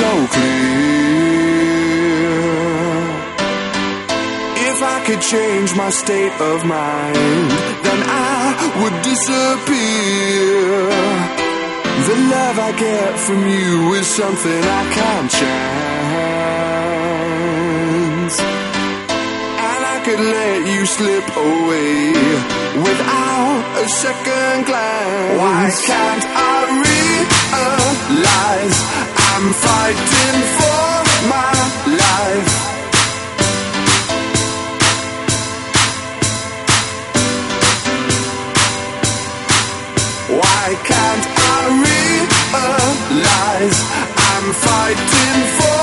So clear. If I could change my state of mind, then I would disappear. The love I get from you is something I can't chance. And I could let you slip away without a second glance. Why can't I realize I'm fighting for my life? Why can't I realize I'm fighting for